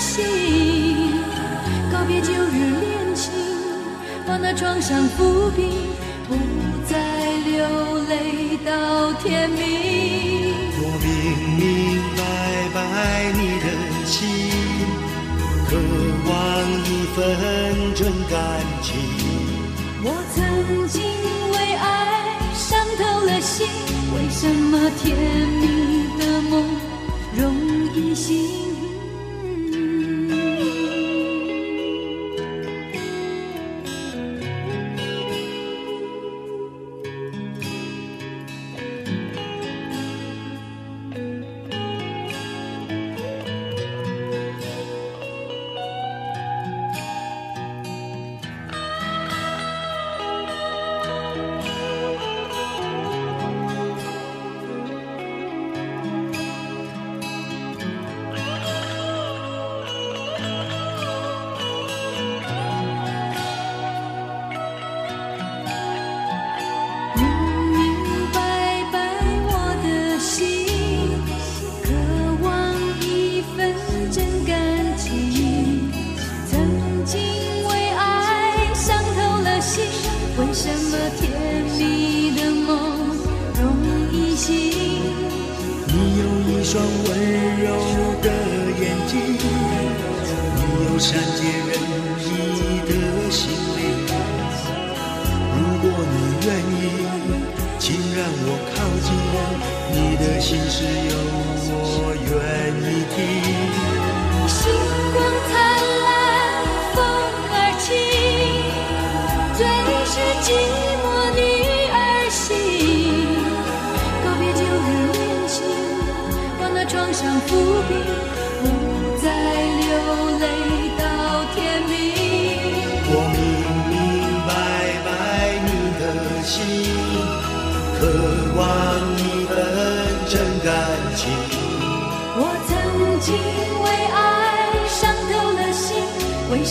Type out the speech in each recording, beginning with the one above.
心。告别旧日恋情，把那创伤抚平，不再流泪到天明。我明明白白你的心。渴望一份真感情。我曾经为爱伤透了心，为什么甜蜜的梦容易醒？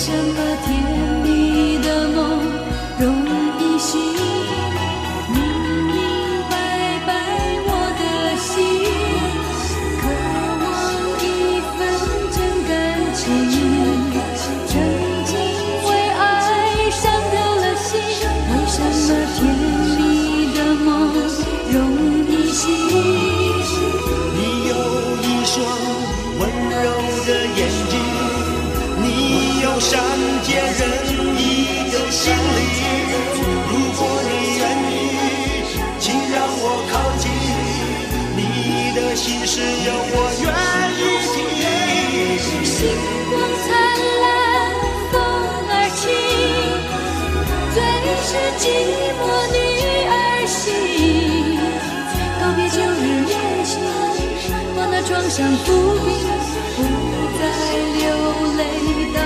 什么把那创伤抚平，不再流泪到。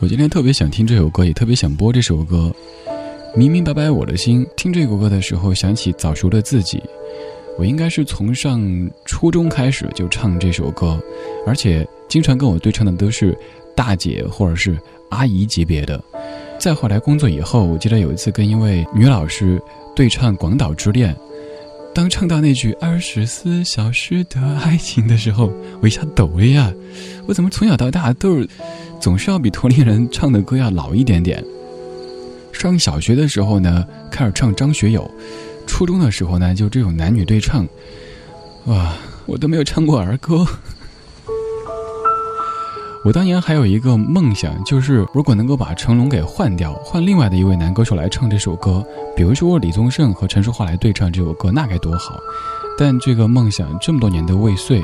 我今天特别想听这首歌，也特别想播这首歌。明明白白我的心，听这首歌的时候，想起早熟的自己。我应该是从上初中开始就唱这首歌，而且经常跟我对唱的都是大姐或者是阿姨级别的。再后来工作以后，我记得有一次跟一位女老师对唱《广岛之恋》，当唱到那句“二十四小时的爱情”的时候，我一下抖了呀！我怎么从小到大都是总是要比同龄人唱的歌要老一点点？上小学的时候呢，开始唱张学友。初中的时候呢，就这种男女对唱，哇，我都没有唱过儿歌。我当年还有一个梦想，就是如果能够把成龙给换掉，换另外的一位男歌手来唱这首歌，比如说李宗盛和陈淑桦来对唱这首歌，那该多好。但这个梦想这么多年都未遂。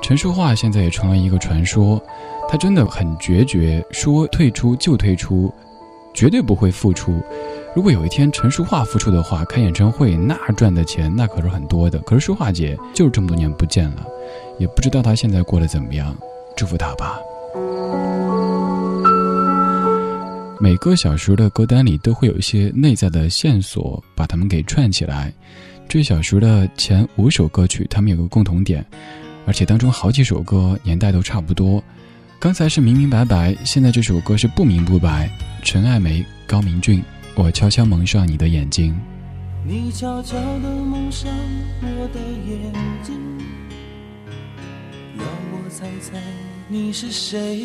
陈淑桦现在也成了一个传说，他真的很决绝，说退出就退出，绝对不会付出。如果有一天陈淑桦复出的话，开演唱会那赚的钱那可是很多的。可是淑桦姐就是这么多年不见了，也不知道她现在过得怎么样，祝福她吧。每个小时的歌单里都会有一些内在的线索，把它们给串起来。这小时的前五首歌曲，它们有个共同点，而且当中好几首歌年代都差不多。刚才是明明白白，现在这首歌是不明不白。陈爱梅、高明俊。我悄悄蒙上你的眼睛，你悄悄地蒙上我的眼睛，让我猜猜你是谁。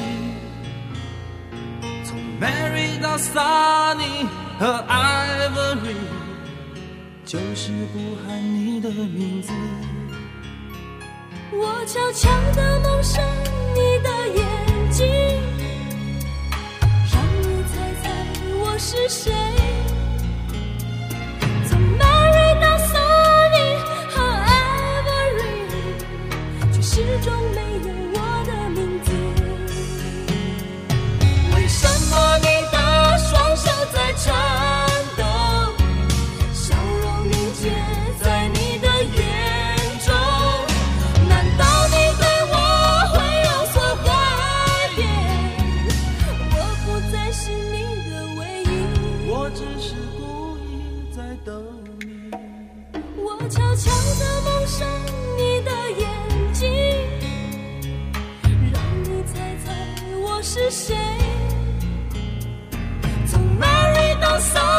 从 Mary 到 Sunny 和 Ivory，就是不喊你的名字。我悄悄地蒙上你的眼睛，是谁？我只是故意在等你，我悄悄地蒙上你的眼睛，让你猜猜我是谁。从 Mary 到 s o。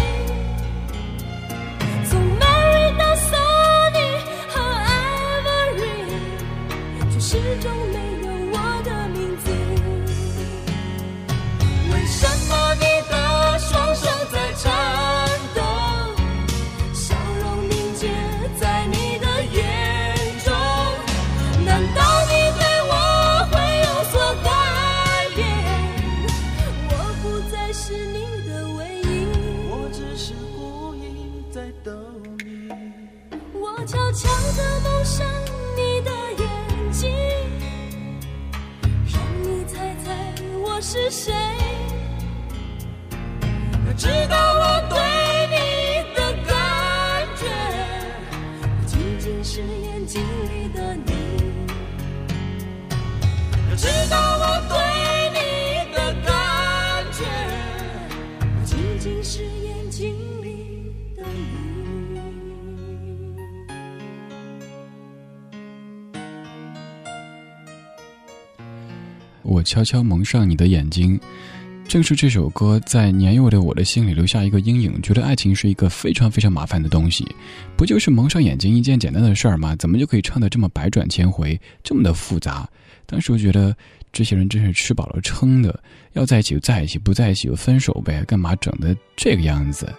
我悄悄蒙上你的眼睛，正是这首歌在年幼的我的心里留下一个阴影，觉得爱情是一个非常非常麻烦的东西，不就是蒙上眼睛一件简单的事儿吗？怎么就可以唱得这么百转千回，这么的复杂？当时我觉得这些人真是吃饱了撑的，要在一起就在一起，不在一起就分手呗，干嘛整的这个样子？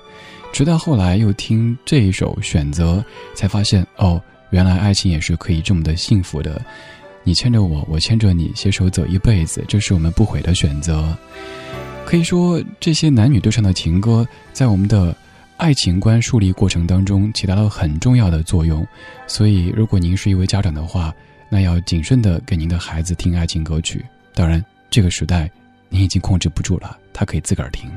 直到后来又听这一首《选择》，才发现哦，原来爱情也是可以这么的幸福的。你牵着我，我牵着你，携手走一辈子，这是我们不悔的选择。可以说，这些男女对唱的情歌，在我们的爱情观树立过程当中起到了很重要的作用。所以，如果您是一位家长的话，那要谨慎的给您的孩子听爱情歌曲。当然，这个时代，您已经控制不住了，他可以自个儿听。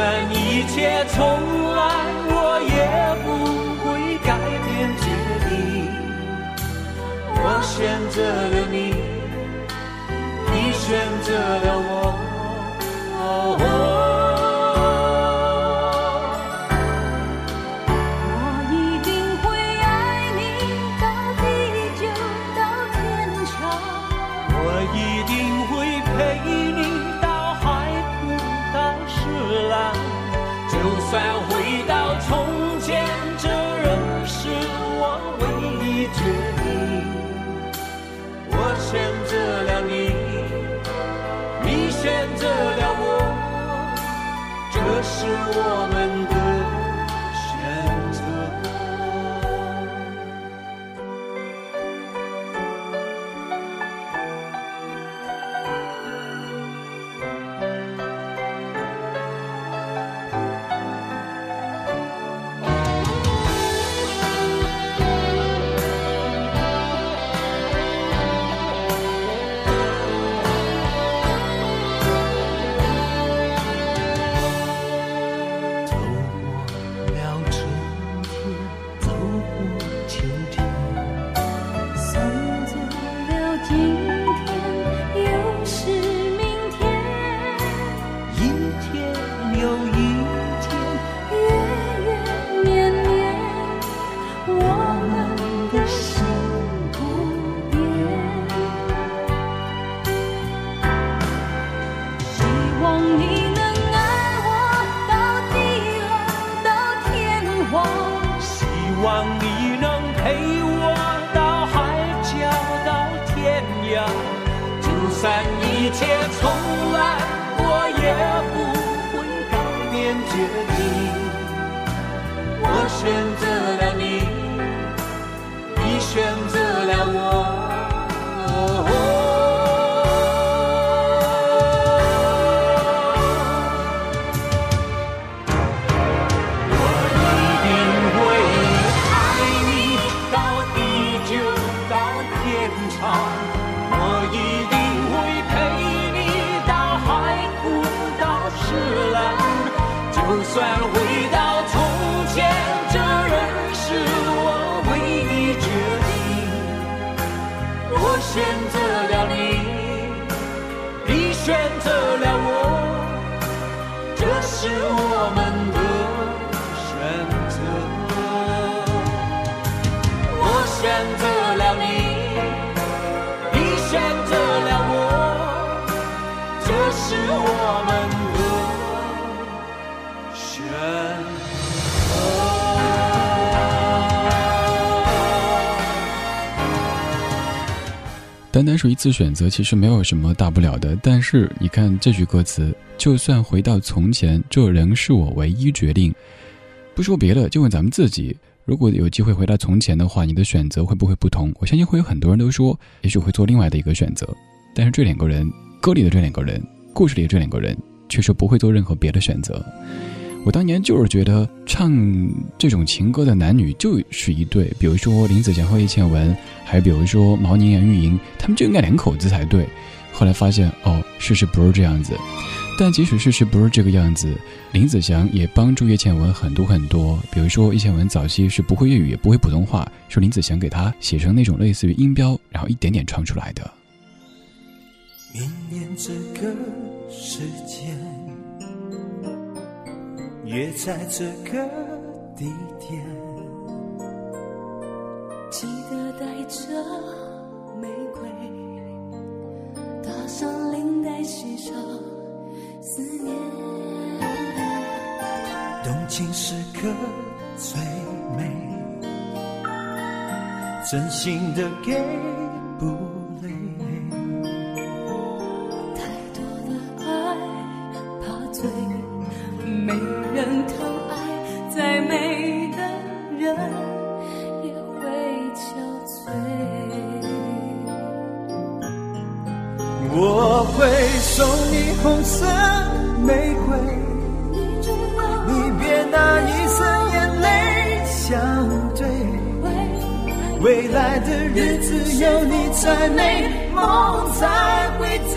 算一切从来，我也不会改变决定。我选择了你，你选择了。我得了我，这是我们的选择了你，你选择了我，这是我们的选单单是一次选择，其实没有什么大不了的。但是你看这句歌词，就算回到从前，这仍是我唯一决定。不说别的，就问咱们自己：如果有机会回到从前的话，你的选择会不会不同？我相信会有很多人都说，也许会做另外的一个选择。但是这两个人，歌里的这两个人，故事里的这两个人，却说不会做任何别的选择。我当年就是觉得唱这种情歌的男女就是一对，比如说林子祥和叶倩文，还比如说毛宁、杨钰莹，他们就应该两口子才对。后来发现，哦，事实不是这样子。但即使事实不是这个样子，林子祥也帮助叶倩文很多很多。比如说，叶倩文早期是不会粤语，也不会普通话，是林子祥给她写成那种类似于音标，然后一点点唱出来的。明年这个时间，约在这个地点，记得带着玫瑰，打上领带，系上思念。动情时刻最美，真心的给不累。太多的爱怕醉，没人疼爱，再美的人也会憔悴。我会送你红色玫瑰，你别拿一生眼泪相对。未来的日子有你才美，梦才会真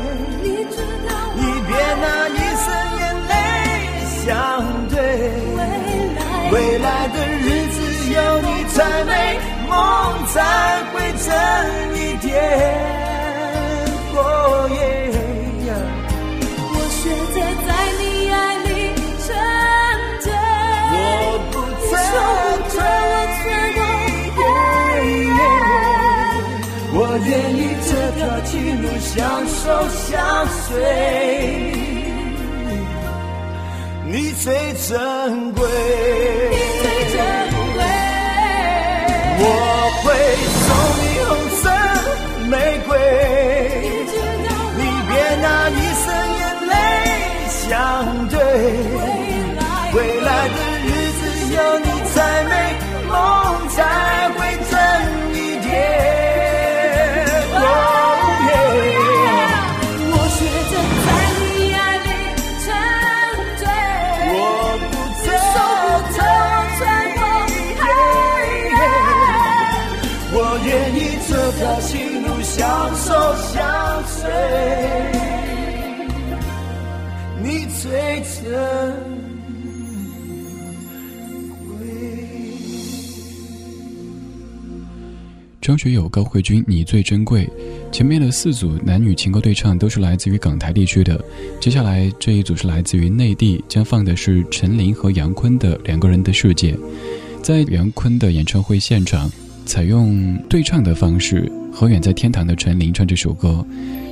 相对。未来的日子有你才美，梦才会真一点。哦耶我学着在你爱里沉醉，我不你守护着我穿过黑夜。我愿意这条情路相守相随，你最珍贵。你最珍贵。我会送你红色玫瑰，你别拿一生眼泪相对。未来未来的日子有你才美，梦才张学友、高慧君，你最珍贵。前面的四组男女情歌对唱都是来自于港台地区的，接下来这一组是来自于内地，将放的是陈琳和杨坤的两个人的世界。在杨坤的演唱会现场，采用对唱的方式，和远在天堂的陈琳唱这首歌。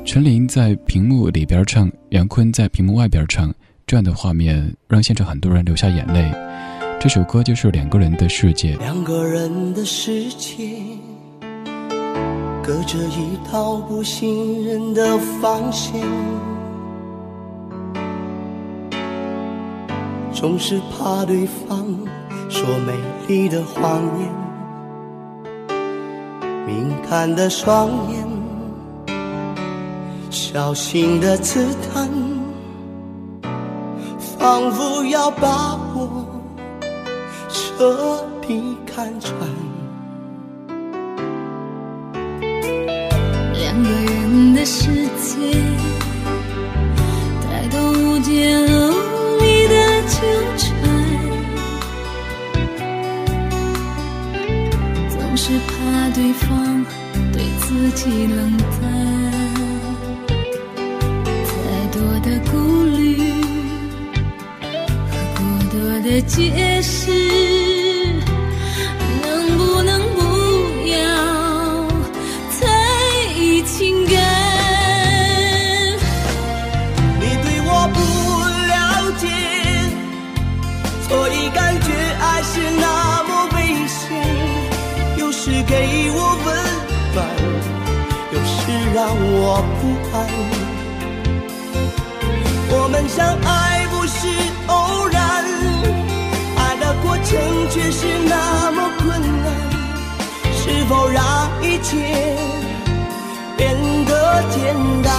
陈琳在屏幕里边唱，杨坤在屏幕外边唱，这样的画面让现场很多人流下眼泪。这首歌就是两个人的世界。两个人的世界，隔着一道不信任的防线，总是怕对方说美丽的谎言，敏感的双眼，小心的刺探，仿佛要把我彻底看穿。两个人的世界，太多无间无力的纠缠，总是怕对方对自己冷淡。太多的顾虑和过多的解释，让我不安。我们相爱不是偶然，爱的过程却是那么困难。是否让一切变得简单？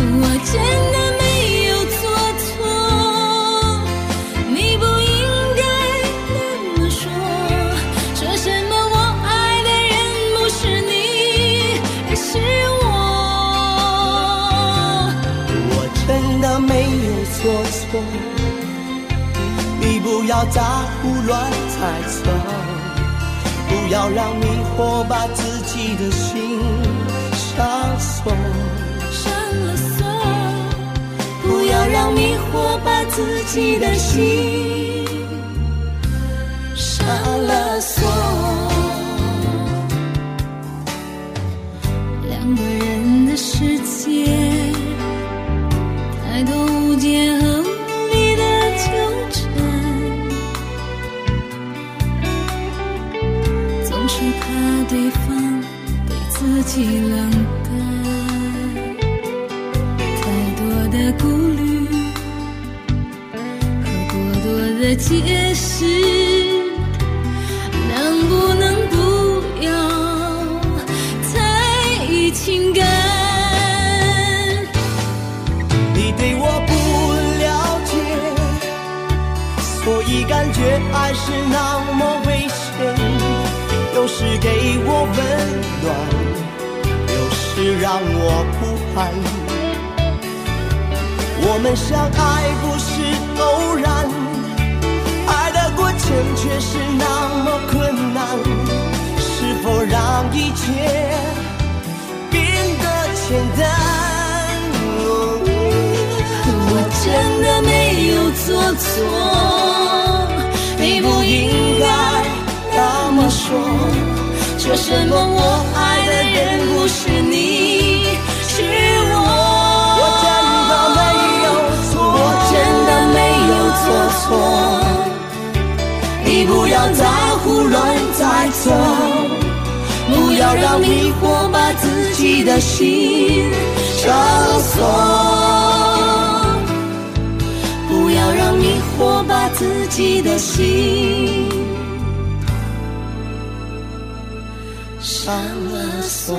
我真的你不要再胡乱猜测，不要让迷惑把自己的心上锁，上了锁，不要让迷惑把自己的心上了。冷淡。太多的顾虑和过多的解释，们相爱不是偶然，爱的过程却是那么困难。是否让一切变得简单？我真的没有做错，你不应该那么说。说什么我爱的人不是你，错，你不要再胡乱猜测，不要让迷惑把自己的心上了锁，不要让迷惑把自己的心上了锁。